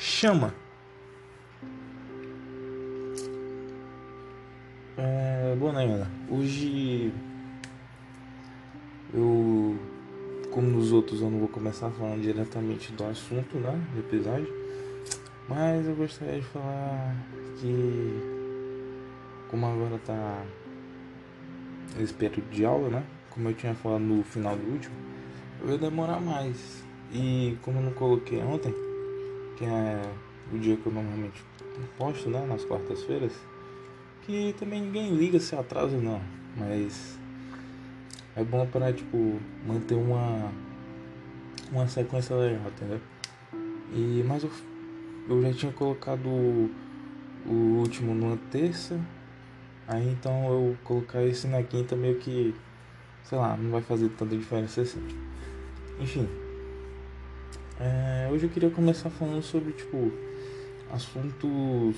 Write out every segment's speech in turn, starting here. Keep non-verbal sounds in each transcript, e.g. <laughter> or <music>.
chama. É, bom, né? Hoje eu, como nos outros, eu não vou começar falando diretamente do assunto, né, do episódio, mas eu gostaria de falar que, como agora tá esse período de aula, né, como eu tinha falado no final do último, eu ia demorar mais. E como eu não coloquei ontem, que é o dia que eu normalmente posto, né, nas quartas-feiras, que também ninguém liga se atrasa não, mas é bom para tipo manter uma uma sequência legal, entendeu? E mas eu, eu já tinha colocado o, o último numa terça, aí então eu colocar esse na quinta meio que sei lá, não vai fazer tanta diferença assim. Enfim, é, hoje eu queria começar falando sobre, tipo, assuntos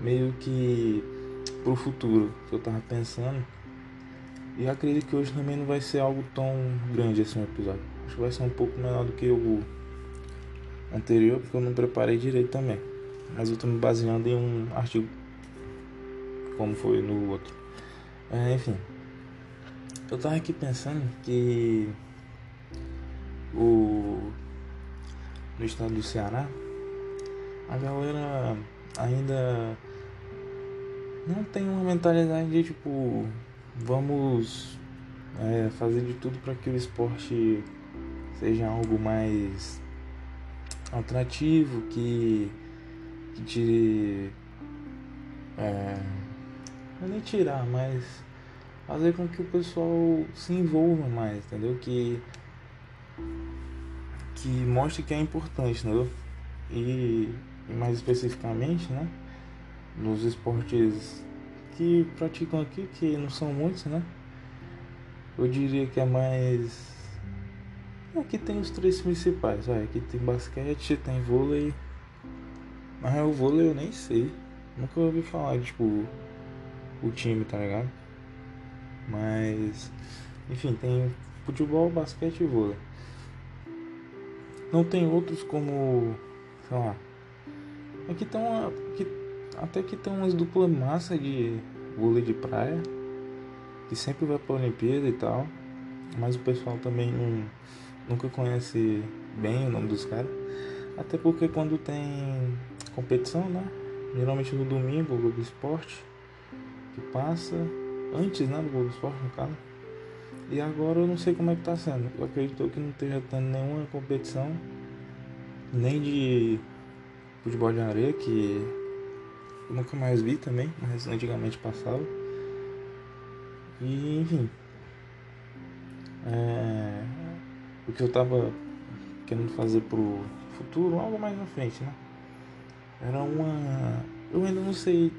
meio que pro futuro que eu tava pensando. E acredito que hoje também não vai ser algo tão grande assim o episódio. Acho que vai ser um pouco menor do que o anterior, porque eu não preparei direito também. Mas eu tô me baseando em um artigo, como foi no outro. É, enfim, eu tava aqui pensando que o no estado do Ceará, a galera ainda não tem uma mentalidade de tipo, vamos é, fazer de tudo para que o esporte seja algo mais atrativo, que, que tire. É, não é nem tirar, mas fazer com que o pessoal se envolva mais, entendeu? Que que mostre que é importante, né? E, e mais especificamente, né? Nos esportes que praticam aqui, que não são muitos, né? Eu diria que é mais. Aqui tem os três principais, vai. Aqui tem basquete, tem vôlei. Mas o vôlei eu nem sei. Nunca ouvi falar, tipo, o time, tá ligado? Mas. Enfim, tem futebol, basquete e vôlei. Não tem outros como. sei lá. Aqui. Aqui, até que tem umas duplas massa de vôlei de praia. Que sempre vai pra Olimpíada e tal. Mas o pessoal também não, nunca conhece bem o nome dos caras. Até porque quando tem competição, né? Geralmente no domingo, o Globo Esporte, que passa, antes né, do Globo Esporte no caso, e agora eu não sei como é que tá sendo. Eu acredito que não esteja tendo nenhuma competição, nem de futebol de areia, que eu nunca mais vi também, mas antigamente passava. E enfim. É, o que eu tava querendo fazer pro futuro, algo mais na frente, né? Era uma. Eu ainda não sei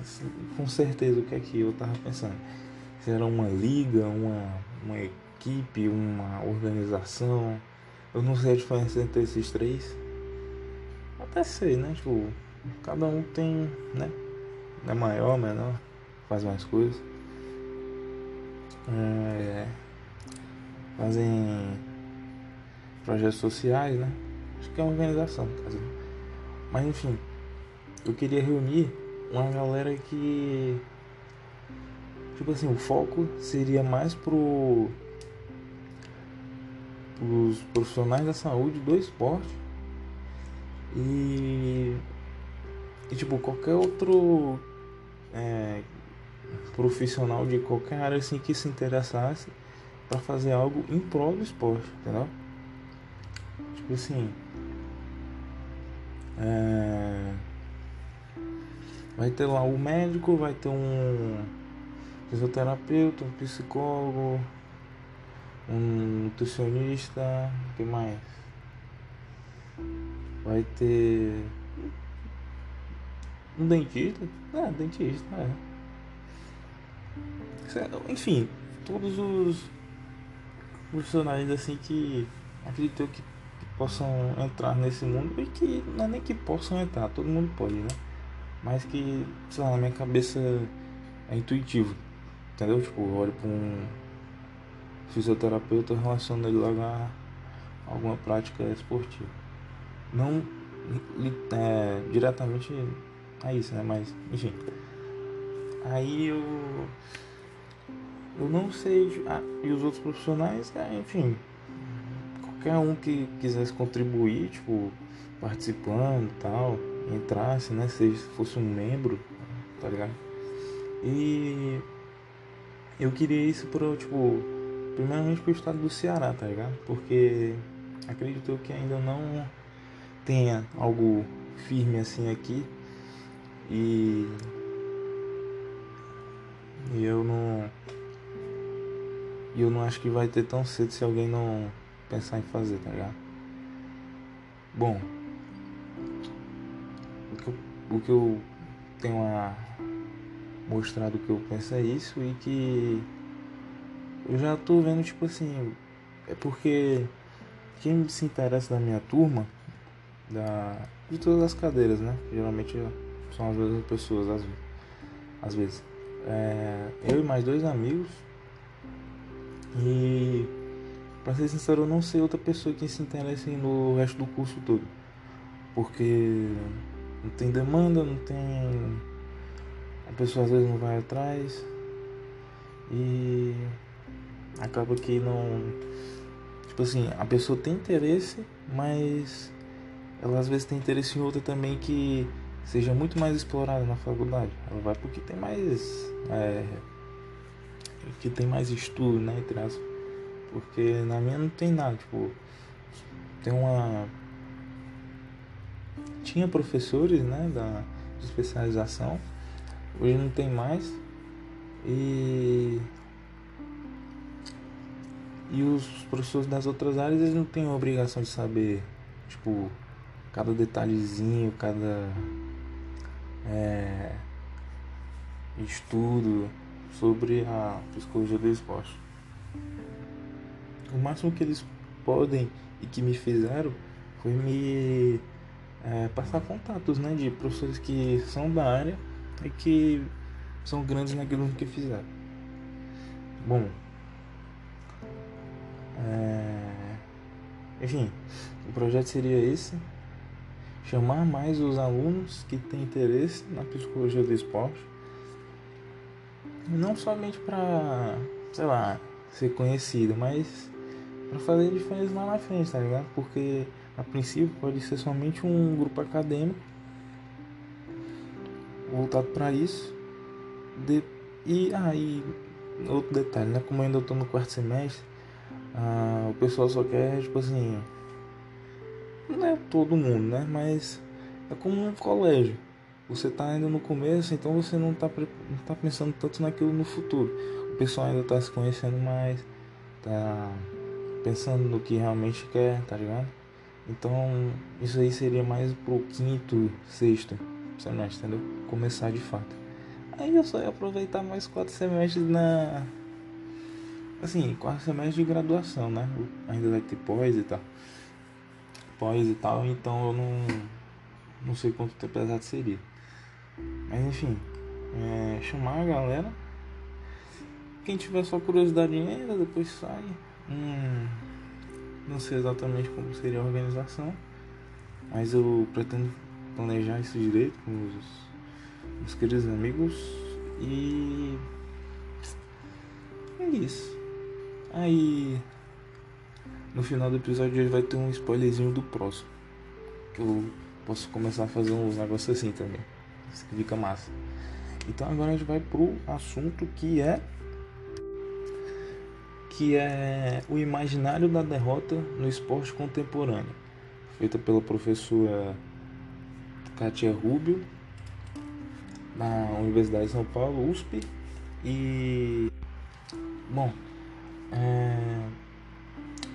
assim, com certeza o que é que eu tava pensando se era uma liga, uma, uma equipe, uma organização. Eu não sei a diferença entre esses três. Até sei, né? Tipo, cada um tem, né? É maior, menor, faz mais coisas. É, fazem projetos sociais, né? Acho que é uma organização, caso. Mas enfim, eu queria reunir uma galera que Tipo assim, o foco seria mais pro os profissionais da saúde do esporte e, e tipo qualquer outro é, profissional de qualquer área assim que se interessasse para fazer algo em prol do esporte, entendeu? Tipo assim, é, vai ter lá o médico, vai ter um fisioterapeuta, um psicólogo, um nutricionista, que mais? Vai ter um dentista, é, dentista, é. Enfim, todos os profissionais assim que acredito que possam entrar nesse mundo e que não é nem que possam entrar, todo mundo pode, né? Mas que, sei lá, na minha cabeça é intuitivo Entendeu? Tipo, eu olho pra um fisioterapeuta relacionando ele logo a alguma prática esportiva. Não é, diretamente a isso, né? Mas, enfim. Aí eu. Eu não sei. Ah, e os outros profissionais, é, enfim. Qualquer um que quisesse contribuir, tipo, participando e tal, entrasse, né? Se fosse um membro, tá ligado? E eu queria isso pro, tipo, primeiramente pro estado do Ceará, tá ligado? Porque acredito que ainda não tenha algo firme assim aqui e, e eu não e eu não acho que vai ter tão cedo se alguém não pensar em fazer, tá ligado? Bom, o que eu, o que eu tenho a mostrado que eu penso é isso e que eu já tô vendo tipo assim, é porque quem se interessa da minha turma, da, de todas as cadeiras, né? Geralmente são as mesmas pessoas, às, às vezes. É, eu e mais dois amigos. E pra ser sincero, eu não sei outra pessoa que se interesse no resto do curso todo. Porque não tem demanda, não tem. A pessoa às vezes não vai atrás. E acaba que não Tipo assim, a pessoa tem interesse, mas ela às vezes tem interesse em outra também que seja muito mais explorada na faculdade. Ela vai porque tem mais. É, que tem mais estudo, né? Entre aspas. Porque na minha não tem nada, tipo. Tem uma. Tinha professores, né? Da de especialização. Hoje não tem mais. E e os professores das outras áreas eles não têm a obrigação de saber, tipo, cada detalhezinho, cada é, estudo sobre a psicologia do esporte. O máximo que eles podem e que me fizeram foi me é, passar contatos né, de professores que são da área e que são grandes naquilo que fizeram. Bom, é... Enfim, o projeto seria esse: chamar mais os alunos que têm interesse na psicologia do esporte, não somente para, sei lá, ser conhecido, mas para fazer diferença lá na frente, tá ligado? Porque a princípio pode ser somente um grupo acadêmico voltado para isso. De... E aí, ah, outro detalhe, né? Como eu ainda estou no quarto semestre, ah, o pessoal só quer, tipo assim. Não é todo mundo, né? Mas é como um colégio. Você tá ainda no começo, então você não tá, não tá pensando tanto naquilo no futuro. O pessoal ainda tá se conhecendo mais, tá pensando no que realmente quer, tá ligado? Então isso aí seria mais pro quinto, sexto semestre, entendeu? Começar de fato. Aí eu só ia aproveitar mais quatro semestres na assim, quarto semestre de graduação, né? Ainda vai ter pós e tal. Pós e tal, então eu não, não sei quanto tempo exato seria. Mas enfim, é, chamar a galera. Quem tiver só curiosidade ainda, depois sai. Hum, não sei exatamente como seria a organização, mas eu pretendo planejar isso direito com os, os queridos amigos e é isso. Aí no final do episódio vai ter um spoilerzinho do próximo. Que eu posso começar a fazer uns negócios assim também. Isso que fica massa. Então agora a gente vai pro assunto que é que é o imaginário da derrota no esporte contemporâneo, feita pela professora Katia Rubio na Universidade de São Paulo, USP. E bom, é,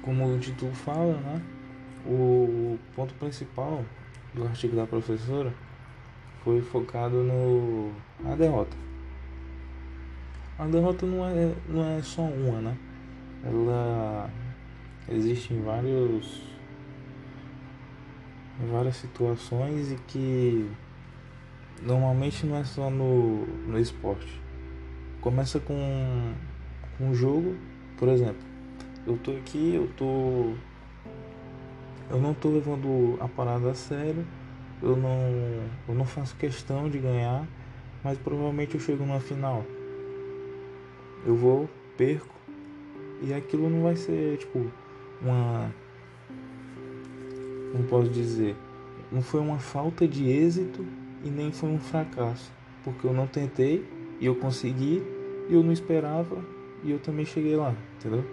como o título fala, né, o ponto principal do artigo da professora foi focado no a derrota. A derrota não é, não é só uma, né? Ela existe em vários em várias situações e que normalmente não é só no, no esporte. Começa com, com um jogo por exemplo, eu tô aqui, eu tô. Eu não tô levando a parada a sério eu não, eu não faço questão de ganhar, mas provavelmente eu chego numa final. Eu vou, perco, e aquilo não vai ser tipo uma. Como posso dizer? Não foi uma falta de êxito e nem foi um fracasso. Porque eu não tentei e eu consegui e eu não esperava e eu também cheguei lá, entendeu?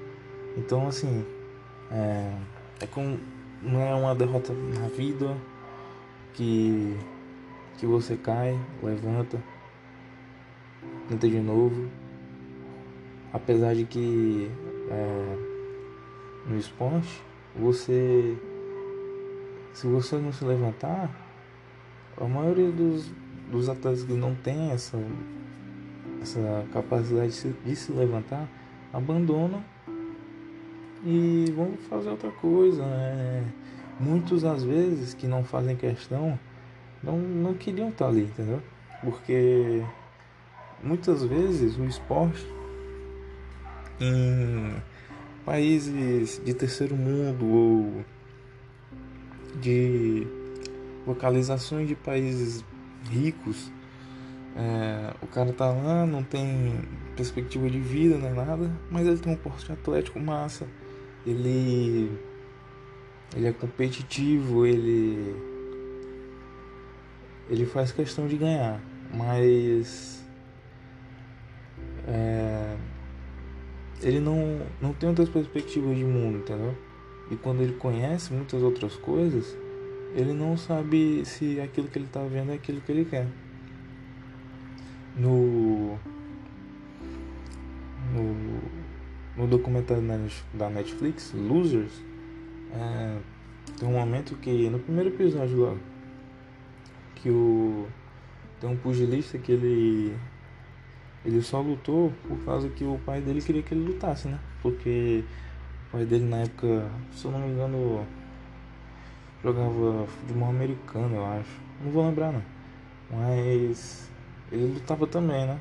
Então assim, é, é como não é uma derrota na vida que que você cai, levanta, tenta de novo. Apesar de que é, no esporte, você se você não se levantar, a maioria dos, dos atletas que não tem essa, essa capacidade de se, levantar abandonam e vão fazer outra coisa. Né? Muitos às vezes que não fazem questão não, não queriam estar ali, entendeu? Porque muitas vezes o esporte em países de terceiro mundo ou de localizações de países ricos, é, o cara tá lá, não tem perspectiva de vida, nem nada, mas ele tem um porte atlético massa, ele, ele é competitivo, ele, ele faz questão de ganhar, mas é, ele não, não tem outras perspectivas de mundo, entendeu? E quando ele conhece muitas outras coisas, ele não sabe se aquilo que ele está vendo é aquilo que ele quer. No, no, no documentário da Netflix, Losers, é, tem um momento que, no primeiro episódio lá, que o, tem um pugilista que ele ele só lutou por causa que o pai dele queria que ele lutasse, né? Porque pai dele na época, se eu não me engano, jogava futebol americano, eu acho. Não vou lembrar não. Mas ele lutava também, né?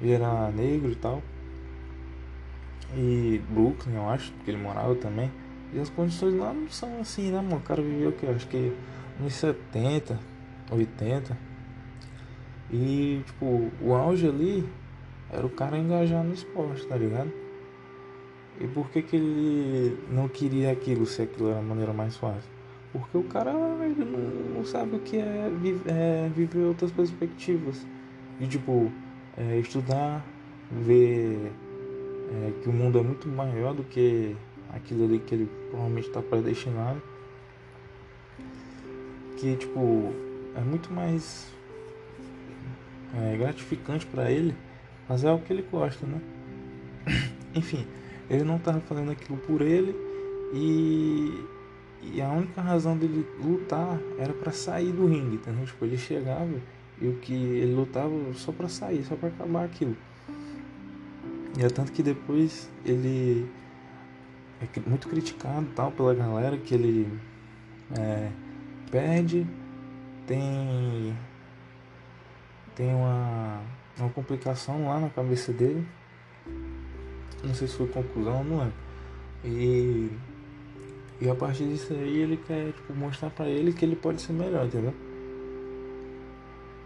Ele era negro e tal. E Brooklyn, eu acho, que ele morava também. E as condições lá não são assim, né, mano? O cara viveu o que? Acho que uns 70, 80. E, tipo, o auge ali era o cara engajar no esporte, tá ligado? E por que, que ele não queria aquilo se aquilo era a maneira mais fácil? Porque o cara ele não, não sabe o que é, é, viver outras perspectivas. E, tipo, é, estudar, ver é, que o mundo é muito maior do que aquilo ali que ele provavelmente está predestinado. Que, tipo, é muito mais é gratificante para ele fazer algo que ele gosta, né? <coughs> Enfim, ele não estava fazendo aquilo por ele e, e a única razão dele lutar era para sair do ringue, entendeu? Tipo, ele chegava e o que ele lutava só para sair, só para acabar aquilo. E é tanto que depois ele é muito criticado tal pela galera que ele é, perde, tem tem uma, uma complicação lá na cabeça dele. Não sei se foi conclusão, não é. E, e a partir disso aí ele quer tipo, mostrar pra ele que ele pode ser melhor, entendeu?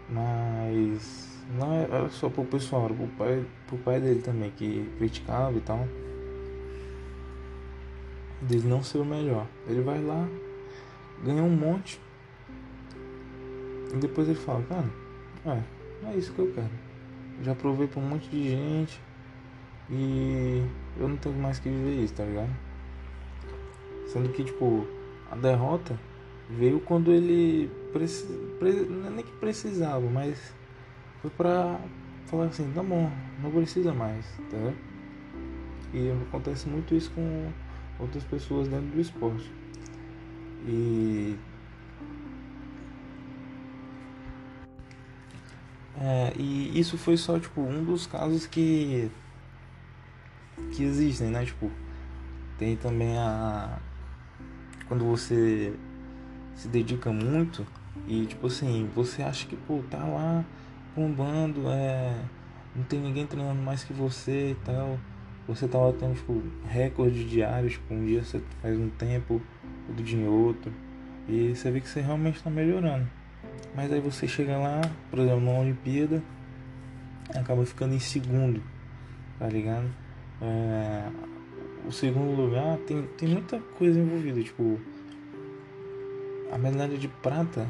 Mas não é, era só pro pessoal, era pro pai, pro pai dele também, que criticava e tal. Dele não ser o melhor. Ele vai lá, ganha um monte. E depois ele fala, cara, é, é isso que eu quero. Já provei pra um monte de gente e eu não tenho mais que viver isso, tá ligado? Sendo que, tipo, a derrota veio quando ele preci... não é nem que precisava, mas foi pra falar assim, tá bom, não precisa mais, entendeu? E acontece muito isso com outras pessoas dentro do esporte. E É, e isso foi só tipo um dos casos que que existem, né? Tipo, tem também a quando você se dedica muito e tipo assim, você acha que pô, tá lá bombando, é, não tem ninguém treinando mais que você e tal. Você tava tendo tipo recorde diários, tipo, um dia você faz um tempo, outro dia outro. E você vê que você realmente está melhorando. Mas aí você chega lá, por exemplo, na Olimpíada, acaba ficando em segundo, tá ligado? É, o segundo lugar tem, tem muita coisa envolvida, tipo, a medalha de prata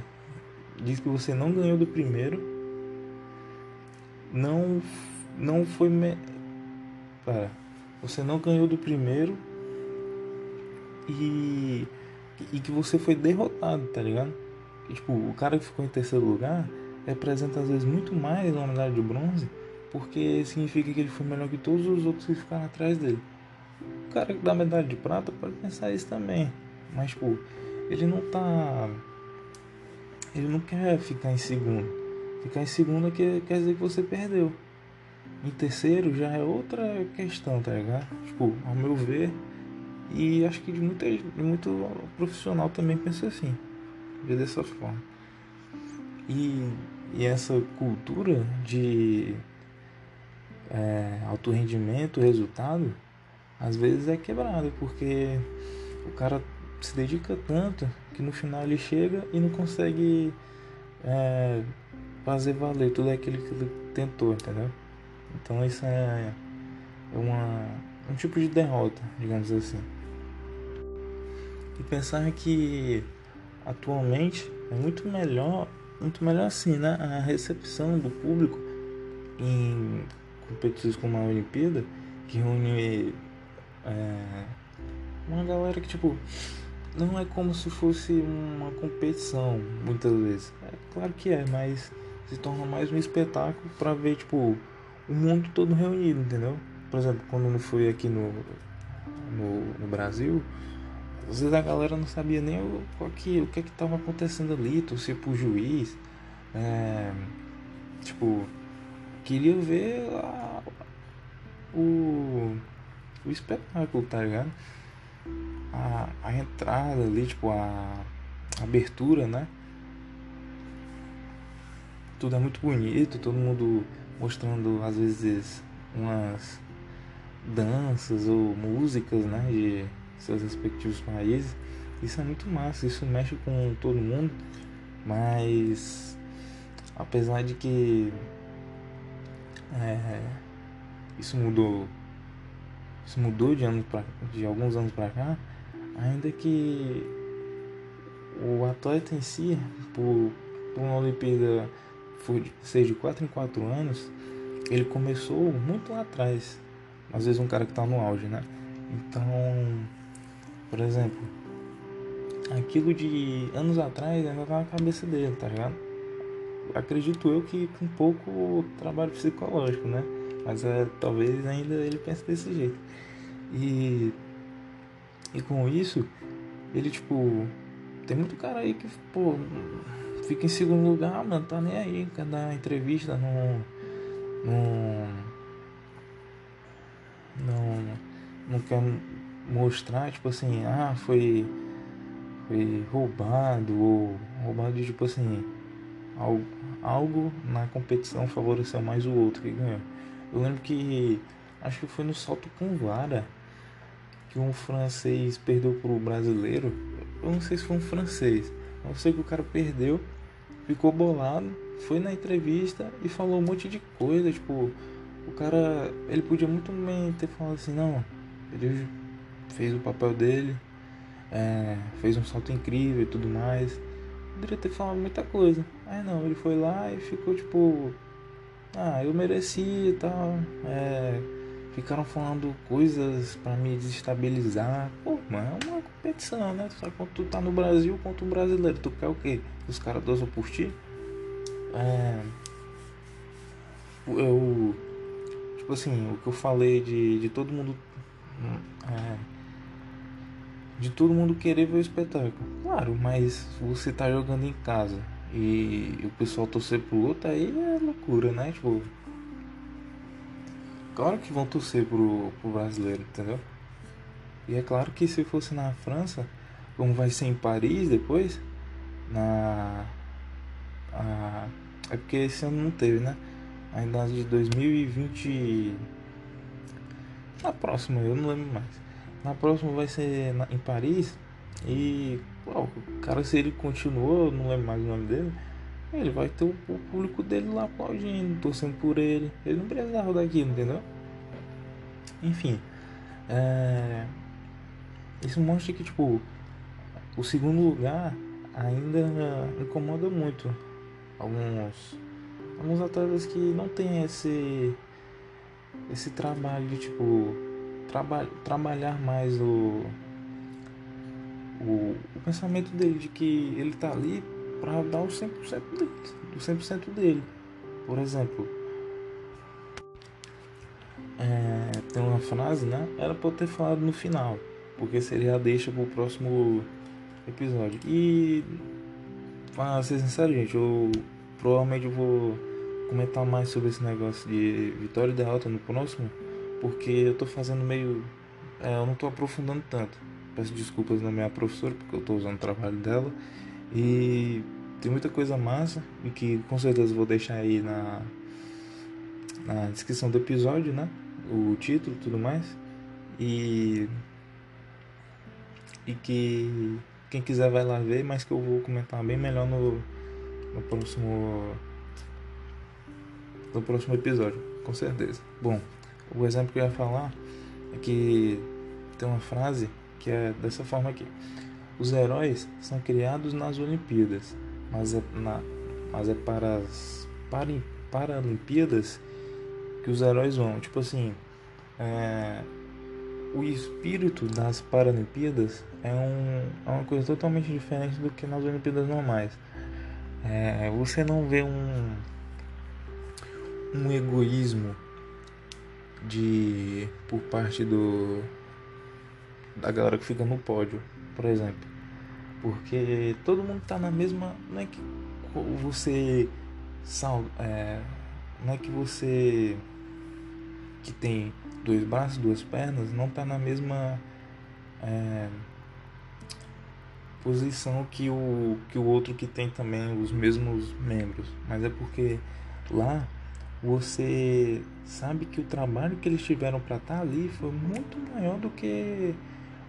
diz que você não ganhou do primeiro, não, não foi. Me... Para, você não ganhou do primeiro e, e que você foi derrotado, tá ligado? E, tipo, o cara que ficou em terceiro lugar representa às vezes muito mais uma medalha de bronze, porque significa que ele foi melhor que todos os outros que ficaram atrás dele. O cara que dá medalha de prata pode pensar isso também, mas, tipo, ele não tá. Ele não quer ficar em segundo. Ficar em segundo quer, quer dizer que você perdeu. Em terceiro já é outra questão, tá ligado? Tipo, ao meu ver, e acho que de, muita, de muito profissional também pensa assim, vê dessa forma. E, e essa cultura de é, alto rendimento, resultado, às vezes é quebrada, porque o cara se dedica tanto que no final ele chega e não consegue é, fazer valer tudo aquilo que ele tentou, entendeu? Então isso é, é uma, um tipo de derrota, digamos assim. E pensar que atualmente é muito melhor, muito melhor assim, né? A recepção do público em competições como a Olimpíada, que reúne é, uma galera que tipo não é como se fosse uma competição muitas vezes. É claro que é, mas se torna mais um espetáculo para ver tipo o mundo todo reunido, entendeu? Por exemplo, quando eu fui aqui no, no, no Brasil, às vezes a galera não sabia nem o, que o que estava acontecendo ali, torcia pro juiz, é, tipo, queria ver a, o, o espetáculo, tá ligado? A, a entrada ali, tipo, a, a abertura, né? Tudo é muito bonito, todo mundo mostrando às vezes umas danças ou músicas né, de seus respectivos países. Isso é muito massa, isso mexe com todo mundo, mas apesar de que é, isso mudou isso mudou de, anos pra, de alguns anos para cá, ainda que o atleta em si, por, por uma Olimpíada ser de 4 em 4 anos, ele começou muito lá atrás. Às vezes um cara que está no auge, né? Então, por exemplo, aquilo de anos atrás ainda tá na cabeça dele, tá ligado? Acredito eu que com pouco trabalho psicológico, né? Mas é, talvez ainda ele pense desse jeito. E, e com isso, ele tipo. Tem muito cara aí que, pô, fica em segundo lugar, mano, tá nem aí, quer dar entrevista no. no. não, não quer mostrar, tipo assim, ah, foi. foi roubado, ou roubado tipo assim. Algo, algo na competição favoreceu mais o outro que ganhou. Eu lembro que acho que foi no salto com vara que um francês perdeu pro brasileiro. Eu não sei se foi um francês, eu sei que o cara perdeu ficou bolado, foi na entrevista e falou um monte de coisa, tipo, o cara, ele podia muito bem ter falado assim, não, ele fez o papel dele, é, fez um salto incrível e tudo mais. Poderia ter falado muita coisa. Aí não, ele foi lá e ficou tipo. Ah, eu mereci e tal. É, ficaram falando coisas para me desestabilizar. Pô, mano, é uma competição, né? Só quando tu tá no Brasil contra o brasileiro, tu quer o quê? Os caras dançam por ti? É. Eu. Tipo assim, o que eu falei de, de todo mundo. É, de todo mundo querer ver o espetáculo. Claro, mas você tá jogando em casa e o pessoal torcer pro outro, aí é loucura, né? Tipo. Claro que vão torcer pro, pro brasileiro, entendeu? E é claro que se fosse na França, como vai ser em Paris depois, na. A, é porque esse ano não teve, né? Ainda de 2020. Na próxima, eu não lembro mais. Na próxima vai ser na, em Paris. E o cara, se ele continuou, não lembro mais o nome dele, ele vai ter o, público dele lá aplaudindo, torcendo por ele. Ele não precisava daquilo, entendeu? Enfim. É... Isso mostra que, tipo, o segundo lugar ainda incomoda muito alguns, alguns atletas que não tem esse, esse trabalho de, tipo, traba, trabalhar mais o, o, o pensamento dele de que ele tá ali para dar o 100% dele, do 100% dele. Por exemplo, é, tem uma frase, né? Era pra eu ter falado no final, porque seria a deixa pro próximo episódio. E, pra ser sincero, gente, eu provavelmente vou comentar mais sobre esse negócio de vitória e derrota no próximo, porque eu tô fazendo meio. É, eu não tô aprofundando tanto. Peço desculpas na minha professora, porque eu tô usando o trabalho dela. E tem muita coisa massa e que com certeza vou deixar aí na, na descrição do episódio, né? O título tudo mais. E. E que quem quiser vai lá ver, mas que eu vou comentar bem melhor no, no próximo. No próximo episódio, com certeza. Bom, o exemplo que eu ia falar é que tem uma frase que é dessa forma aqui. Os heróis são criados nas Olimpíadas, mas é, na, mas é para as para, Paralimpíadas que os heróis vão. Tipo assim, é, o espírito das Paralimpíadas é, um, é uma coisa totalmente diferente do que nas Olimpíadas normais. É, você não vê um, um egoísmo de por parte do da galera que fica no pódio, por exemplo. Porque todo mundo tá na mesma. Não é que você. É, não é que você. que tem dois braços, duas pernas, não tá na mesma. É, posição que o, que o outro que tem também os mesmos membros. Mas é porque lá você sabe que o trabalho que eles tiveram para estar tá ali foi muito maior do que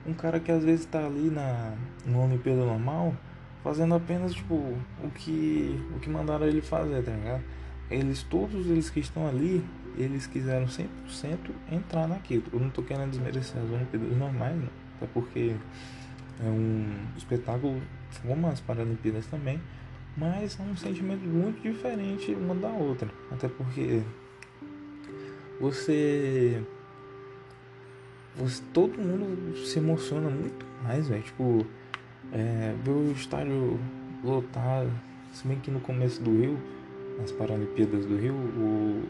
um cara que às vezes está ali na no Olimpíada normal fazendo apenas tipo o que o que mandaram ele fazer, tá ligado? Eles todos eles que estão ali, eles quiseram 100% entrar naquilo. Eu não tô querendo desmerecer as Olimpíadas normais, não. até porque é um espetáculo como as Paralimpíadas também, mas é um sentimento muito diferente uma da outra, até porque você você, todo mundo se emociona muito mais, velho. Tipo, é, ver o estádio lotado, se bem que no começo do Rio, nas Paralimpíadas do Rio, o,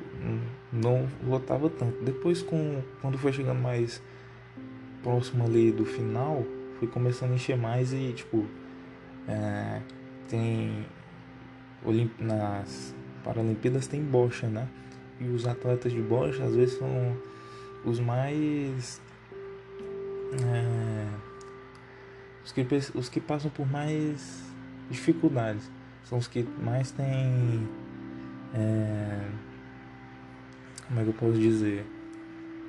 não lotava tanto. Depois, com, quando foi chegando mais próximo ali do final, foi começando a encher mais e, tipo, é, tem. Nas Paralimpíadas tem bocha, né? E os atletas de bocha às vezes são os mais é, os, que, os que passam por mais dificuldades são os que mais têm. É, como é que eu posso dizer?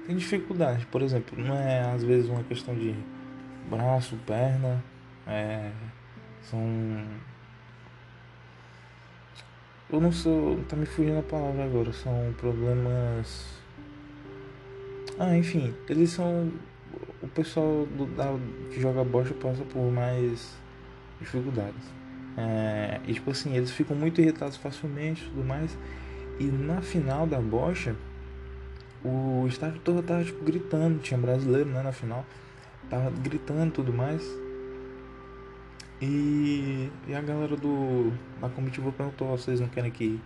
Tem dificuldade, por exemplo, não é às vezes uma questão de braço, perna, é, são. Eu não sou. tá me fugindo a palavra agora, são problemas. Ah, enfim, eles são o pessoal do, da, que joga bocha passa por mais dificuldades. É, e tipo assim, eles ficam muito irritados facilmente e tudo mais. E na final da bocha, o estádio todo tava tipo gritando, tinha brasileiro né, na final, tava gritando e tudo mais. E, e a galera do da comitiva perguntou, vocês não querem que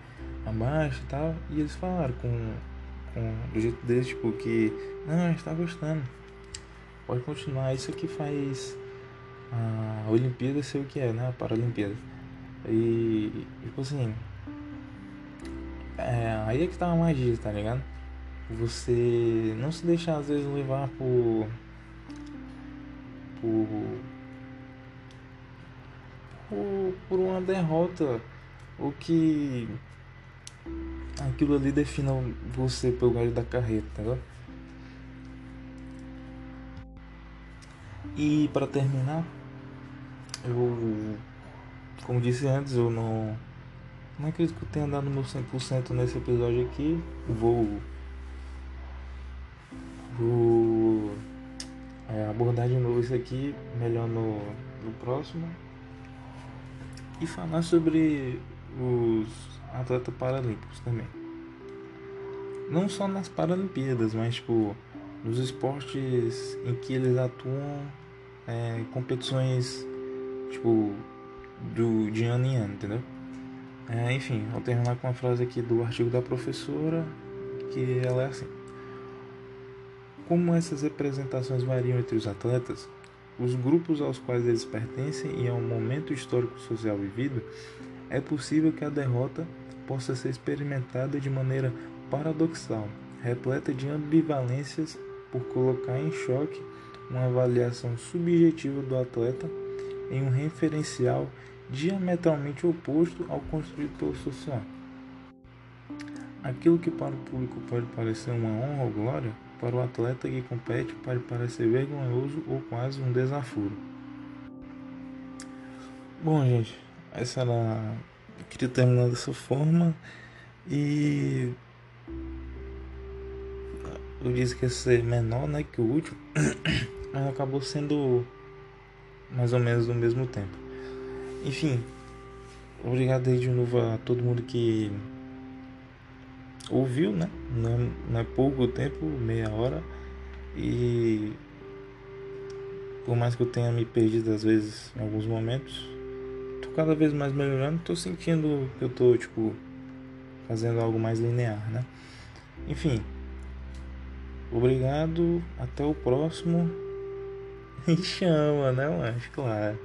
abaixo e tal? E eles falaram com, com do jeito deles, tipo, que não, a gente tá gostando pode continuar. Isso que faz a Olimpíada ser o que é, né? A Paralimpíada. E, tipo assim, é, aí é que tá a magia, tá ligado? Você não se deixar às vezes levar por. por. por, por uma derrota. O que. aquilo ali defina você pelo meio da carreira, tá ligado? E para terminar, eu, como disse antes, eu não, não acredito que eu tenha dado meu 100% nesse episódio aqui. Vou, vou é, abordar de novo isso aqui melhor no, no próximo e falar sobre os atletas paralímpicos também. Não só nas Paralimpíadas, mas tipo nos esportes em que eles atuam, é, competições tipo do, de ano em ano, entendeu? É, enfim, vou terminar com uma frase aqui do artigo da professora, que ela é assim. Como essas representações variam entre os atletas, os grupos aos quais eles pertencem e ao momento histórico social vivido, é possível que a derrota possa ser experimentada de maneira paradoxal, repleta de ambivalências por colocar em choque uma avaliação subjetiva do atleta em um referencial diametralmente oposto ao construído pelo social. Aquilo que para o público pode parecer uma honra ou glória, para o atleta que compete pode parecer vergonhoso ou quase um desaforo. Bom, gente, essa era. Eu queria terminar dessa forma e. Eu disse que ia ser menor né, que o último, <coughs> mas acabou sendo mais ou menos no mesmo tempo. Enfim, obrigado aí de novo a todo mundo que ouviu, né? Não, é, não é pouco tempo, meia hora. E por mais que eu tenha me perdido às vezes em alguns momentos, tô cada vez mais melhorando, tô sentindo que eu tô, tipo, fazendo algo mais linear, né? Enfim, obrigado, até o próximo. <laughs> E chama, né, mas claro.